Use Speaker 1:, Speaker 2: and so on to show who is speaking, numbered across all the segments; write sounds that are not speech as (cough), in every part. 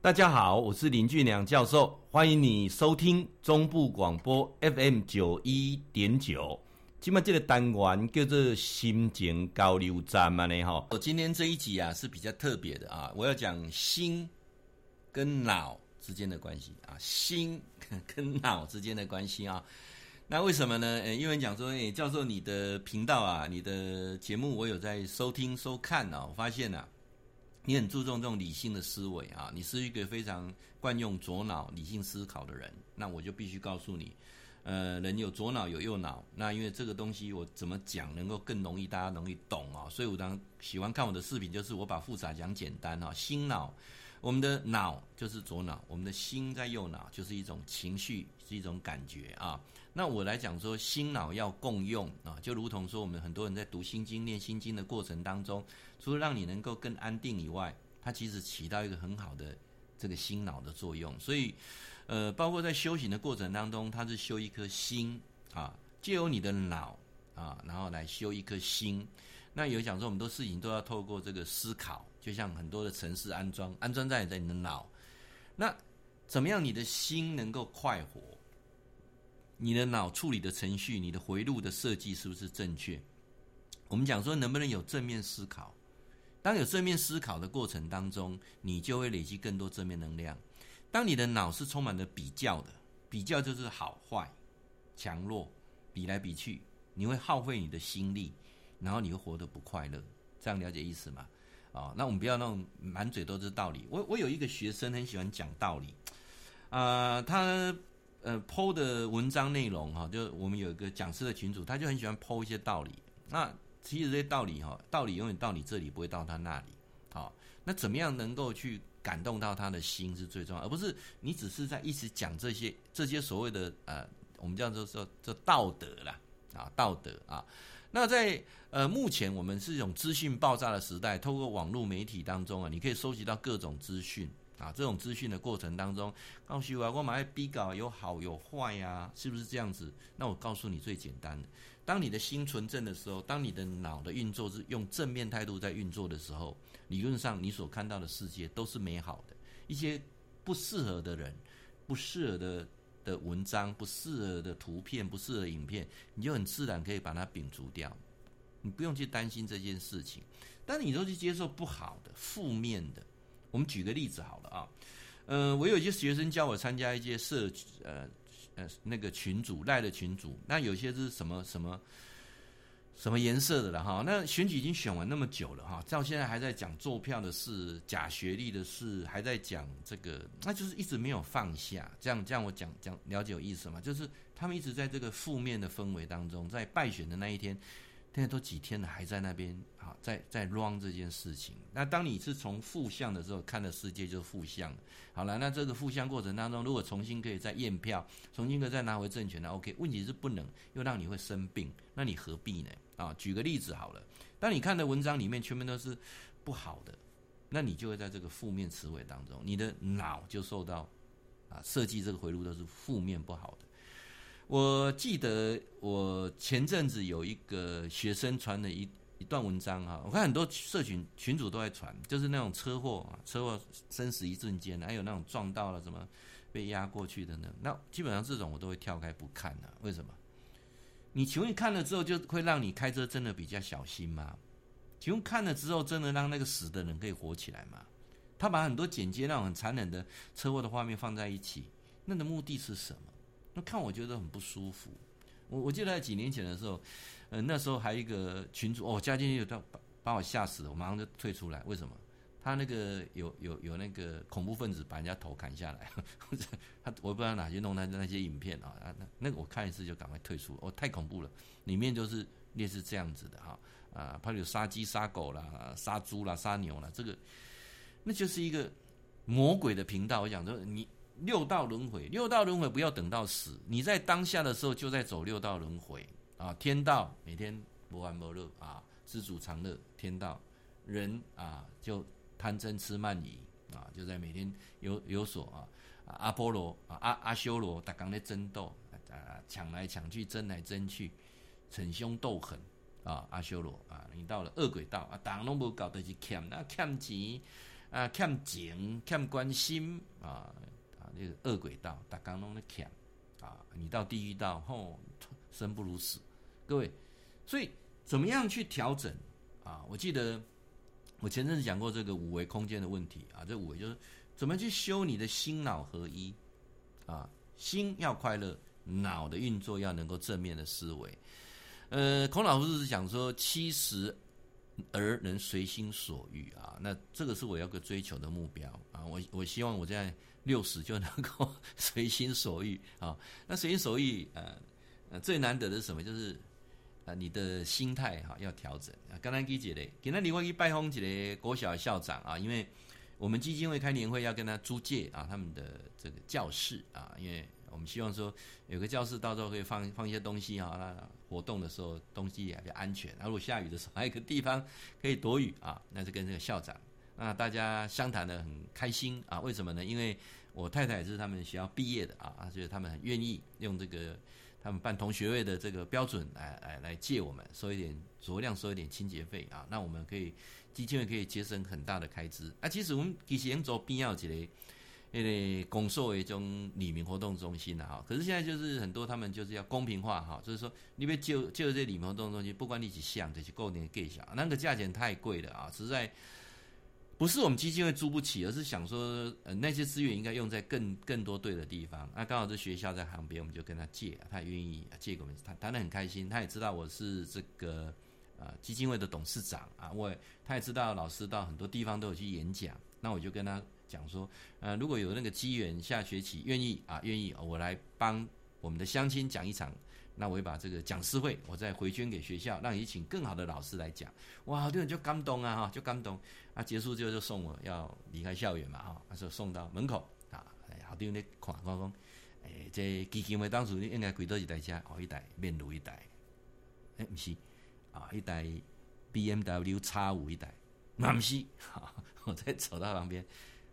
Speaker 1: 大家好，我是林俊良教授，欢迎你收听中部广播 FM 九一点九。今麦这个单元叫做心情交流站嘛呢哈。我今天这一集啊是比较特别的啊，我要讲心跟脑之间的关系啊，心 (laughs) 跟脑之间的关系啊。那为什么呢？呃，因为讲说，诶，教授你的频道啊，你的节目我有在收听收看啊，我发现啊。你很注重这种理性的思维啊，你是一个非常惯用左脑理性思考的人，那我就必须告诉你，呃，人有左脑有右脑，那因为这个东西我怎么讲能够更容易大家容易懂啊，所以我当喜欢看我的视频，就是我把复杂讲简单啊，心脑。我们的脑就是左脑，我们的心在右脑，就是一种情绪，是一种感觉啊。那我来讲说，心脑要共用啊，就如同说，我们很多人在读心经、念心经的过程当中，除了让你能够更安定以外，它其实起到一个很好的这个心脑的作用。所以，呃，包括在修行的过程当中，它是修一颗心啊，借由你的脑啊，然后来修一颗心。那有讲说，很多事情都要透过这个思考。就像很多的城市安装，安装在在你的脑，那怎么样你的心能够快活？你的脑处理的程序，你的回路的设计是不是正确？我们讲说能不能有正面思考？当有正面思考的过程当中，你就会累积更多正面能量。当你的脑是充满了比较的，比较就是好坏、强弱，比来比去，你会耗费你的心力，然后你会活得不快乐。这样了解意思吗？啊，那我们不要那种满嘴都是道理。我我有一个学生很喜欢讲道理，啊、他呃 PO 的文章内容哈，就我们有一个讲师的群组，他就很喜欢 PO 一些道理。那其实这些道理哈，道理永远到你这里，不会到他那里。好，那怎么样能够去感动到他的心是最重要，而不是你只是在一直讲这些这些所谓的呃，我们叫做说这道德啦，啊，道德啊。那在呃目前我们是一种资讯爆炸的时代，透过网络媒体当中啊，你可以收集到各种资讯啊。这种资讯的过程当中，告诉我我买逼稿有好有坏呀、啊，是不是这样子？那我告诉你最简单的，当你的心纯正的时候，当你的脑的运作是用正面态度在运作的时候，理论上你所看到的世界都是美好的。一些不适合的人，不适合的。的文章不适合的图片，不适合影片，你就很自然可以把它摒除掉，你不用去担心这件事情。但你都去接受不好的、负面的，我们举个例子好了啊，呃，我有一些学生叫我参加一些社呃呃那个群主赖的群主，那有些是什么。什么什么颜色的了哈？那选举已经选完那么久了哈，到现在还在讲作票的事、假学历的事，还在讲这个，那就是一直没有放下。这样这样我讲讲了解有意思吗？就是他们一直在这个负面的氛围当中，在败选的那一天。现在都几天了，还在那边啊，在在 run 这件事情。那当你是从负向的时候看的世界，就是负向。好了，那这个负向过程当中，如果重新可以再验票，重新可以再拿回政权，那 OK。问题是不能，又让你会生病，那你何必呢？啊，举个例子好了，当你看的文章里面全部都是不好的，那你就会在这个负面词汇当中，你的脑就受到啊设计这个回路都是负面不好的。我记得我前阵子有一个学生传了一一段文章哈，我看很多社群群主都在传，就是那种车祸啊，车祸生死一瞬间，还有那种撞到了什么被压过去的呢？那基本上这种我都会跳开不看的。为什么？你请问看了之后就会让你开车真的比较小心吗？请问看了之后真的让那个死的人可以活起来吗？他把很多剪接那种很残忍的车祸的画面放在一起，那的目的是什么？看我觉得很不舒服，我我记得在几年前的时候，呃，那时候还有一个群主哦，加进去有把把我吓死了，我马上就退出来。为什么？他那个有有有那个恐怖分子把人家头砍下来，或者他我不知道哪些弄那那些影片啊，那那个我看一次就赶快退出，哦，太恐怖了，里面就是类似这样子的哈啊，怕有杀鸡杀狗啦、杀猪啦、杀牛啦，这个那就是一个魔鬼的频道。我想说你。六道轮回，六道轮回不要等到死，你在当下的时候就在走六道轮回啊！天道每天不欢不乐啊，知足常乐。天道人啊，就贪嗔痴慢疑啊，就在每天有有所啊。阿波罗啊，阿阿修罗，他刚在争斗啊，抢来抢去，争来争去，逞凶斗狠啊！阿修罗啊，你到了恶鬼道啊，挡拢不搞得去欠那欠钱。啊，欠情欠关心啊，那个恶鬼道，大家拢在欠啊，你到地狱道，吼、生不如死。各位，所以怎么样去调整啊？我记得我前阵子讲过这个五维空间的问题啊，这五维就是怎么去修你的心脑合一啊，心要快乐，脑的运作要能够正面的思维。呃，孔老夫子是讲说七十。而能随心所欲啊，那这个是我要个追求的目标啊。我我希望我在六十就能够随心所欲啊。(laughs) 那随心所欲，呃呃，最难得的是什么？就是啊，你的心态哈要调整啊。刚才给姐嘞，给他另外一拜访几个国小校长啊，因为我们基金会开年会要跟他租借啊他们的这个教室啊，因为。我们希望说有个教室，到时候可以放放一些东西哈，那活动的时候东西也比较安全。然后如果下雨的时候，还有一个地方可以躲雨啊。那是跟这个校长，那大家相谈得很开心啊。为什么呢？因为我太太也是他们学校毕业的啊，所以他们很愿意用这个他们办同学会的这个标准来来来借我们收一点酌量收一点清洁费啊。那我们可以基金会可以节省很大的开支啊。其实我们其实已经做必要之类。因为公社为一种里民活动中心的哈，可是现在就是很多他们就是要公平化哈，就是说你别就就这里民活动中心，不管你是想这些购年给小，那个价钱太贵了啊，实在不是我们基金会租不起，而是想说呃那些资源应该用在更更多对的地方。那刚好这学校在旁边，我们就跟他借，他愿意借给我们，他谈得很开心，他也知道我是这个呃基金会的董事长啊，我他也知道老师到很多地方都有去演讲，那我就跟他。讲说，呃，如果有那个机缘，下学期愿意啊，愿意，我来帮我们的乡亲讲一场，那我会把这个讲师会，我再回捐给学校，让你请更好的老师来讲。哇，好多人就感动啊，哈，就感动。啊，结束之后就送我要离开校园嘛，哈，他说送到门口啊，好多人在看，看讲，哎，这基金会当初应该几多一台车？哦，一台面炉一台，哎，不是，啊，一台 B M W X 五一台，那不是，我再走到旁边。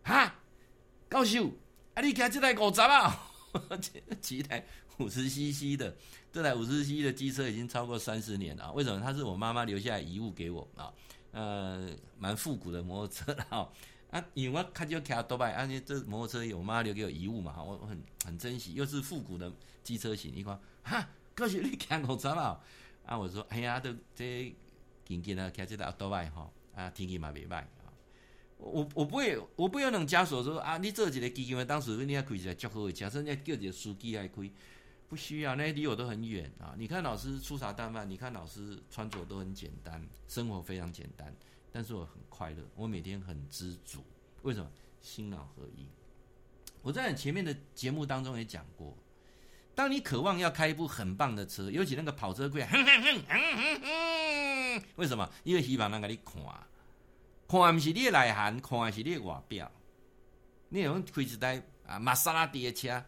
Speaker 1: 哈，教授，啊，你开这台五十啊？(laughs) 骑一台五十 CC 的，这台五十 CC 的机车已经超过三十年了。为什么？它是我妈妈留下来遗物给我啊，呃，蛮复古的摩托车哈。(laughs) 啊，因为我开就开多拜，而且这摩托车我妈留给我遗物嘛，我很很珍惜，又是复古的机车型。你看，哈，教授你开五十啊？啊，我说，哎呀，都这紧紧的开这台多拜哈，啊，天气嘛袂歹。我我不会，我不会有那种枷锁说啊，你做几个基金会，当时你要开起来较好，假设你要叫几个书记来开，不需要，那离我都很远啊。你看老师粗茶淡饭，你看老师穿着都很简单，生活非常简单，但是我很快乐，我每天很知足。为什么？心脑合一。我在前面的节目当中也讲过，当你渴望要开一部很棒的车，尤其那个跑车贵，哼哼哼哼哼哼，为什么？因为希望人给你看。看不是你的内涵，看的是你的外表。你用开一台啊玛莎拉蒂的车，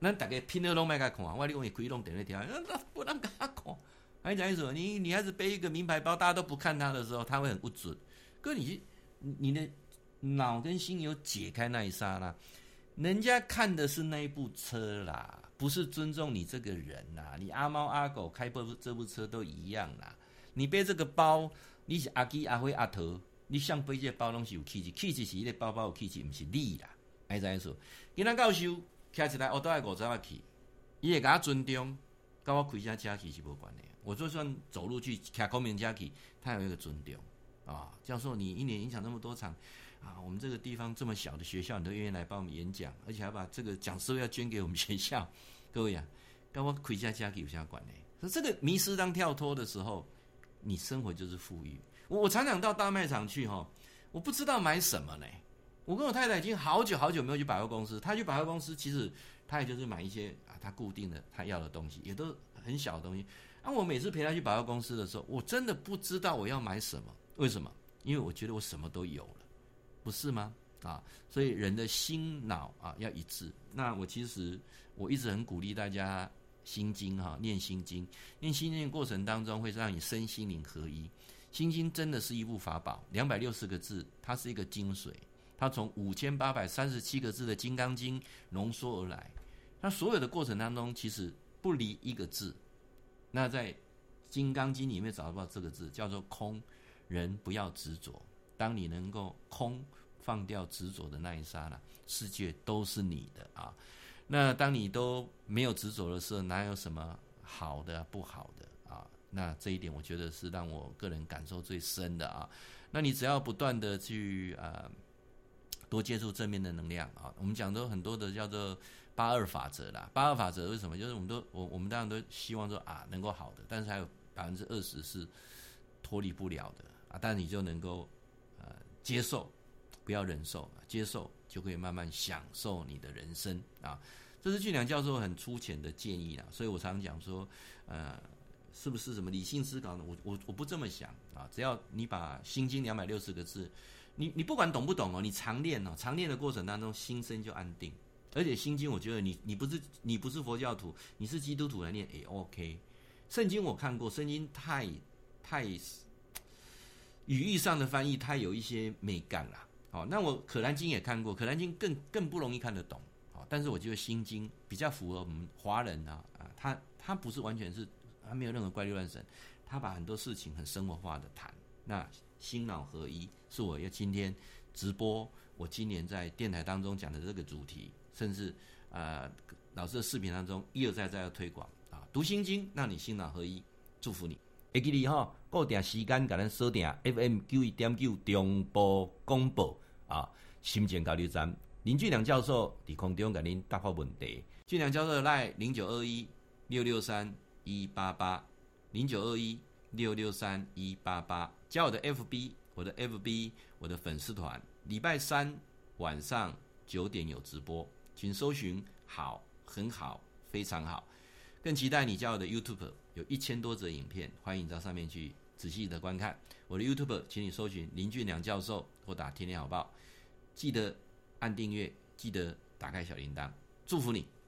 Speaker 1: 咱大家拼了拢卖甲看。我你讲伊开拢电视条，不能给他看。还讲什么？你你还是背一个名牌包，大家都不看他的时候，他会很不准。哥，你你的脑跟心有解开那一刹那，人家看的是那一部车啦，不是尊重你这个人呐。你阿猫阿狗开部这部车都一样啦。你背这个包，你是阿基阿辉阿头。你想背这个包拢是有气质，气质是伊个包包有气质，毋是你啦。爱怎样说？今仔教授开一台我都爱五十万起，伊会甲我尊重，跟我开车车去是无关系。我就算走路去开公民车去，他有一个尊重啊。教授，你一年影响那么多场啊，我们这个地方这么小的学校，你都愿意来帮我们演讲，而且还把这个讲师要捐给我们学校。(laughs) 各位啊，跟我开车车去有啥关系？说这个迷失当跳脱的时候，你生活就是富裕。我常常到大卖场去哈，我不知道买什么呢。我跟我太太已经好久好久没有去百货公司。她去百货公司，其实她也就是买一些啊，她固定的她要的东西，也都很小的东西。啊，我每次陪她去百货公司的时候，我真的不知道我要买什么。为什么？因为我觉得我什么都有了，不是吗？啊，所以人的心脑啊要一致。那我其实我一直很鼓励大家心经哈，念心经，念心经的过程当中会让你身心灵合一。心经真的是一部法宝，两百六十个字，它是一个精髓。它从五千八百三十七个字的《金刚经》浓缩而来。它所有的过程当中，其实不离一个字。那在《金刚经》里面找到这个字，叫做空。人不要执着。当你能够空，放掉执着的那一刹那，世界都是你的啊。那当你都没有执着的时候，哪有什么好的不好的？那这一点我觉得是让我个人感受最深的啊。那你只要不断的去啊。多接触正面的能量啊！我们讲的很多的叫做八二法则啦。八二法则为什么？就是我们都我我们当然都希望说啊能够好的，但是还有百分之二十是脱离不了的啊。但你就能够呃接受，不要忍受，接受就可以慢慢享受你的人生啊。这是俊良教授很粗浅的建议啦。所以我常常讲说，呃，是不是什么理性思考呢？我我我不这么想啊。只要你把心经两百六十个字。你你不管懂不懂哦，你常练哦，常练的过程当中，心身就安定。而且心经，我觉得你你不是你不是佛教徒，你是基督徒来念也 OK。圣经我看过，圣经太太语义上的翻译太有一些美感了。好，那我可兰经也看过，可兰经更更不容易看得懂。好，但是我觉得心经比较符合我们华人啊啊，他他不是完全是，他没有任何怪力乱神，他把很多事情很生活化的谈。那心脑合一是我要今天直播，我今年在电台当中讲的这个主题，甚至呃老师的视频当中一而再再要推广啊，读心经让你心脑合一，祝福你。会记你哈，固定时间给咱锁定 FM 九一点九中波广播啊，心情交流站林俊良教授在空中给您答复问题。俊良教授的 LINE 零九二一六六三一八八零九二一六六三一八八。加我的 FB，我的 FB，我的粉丝团，礼拜三晚上九点有直播，请搜寻好，很好，非常好。更期待你加我的 YouTube，有一千多则影片，欢迎到上面去仔细的观看。我的 YouTube，请你搜寻林俊良教授或打天天好报，记得按订阅，记得打开小铃铛，祝福你。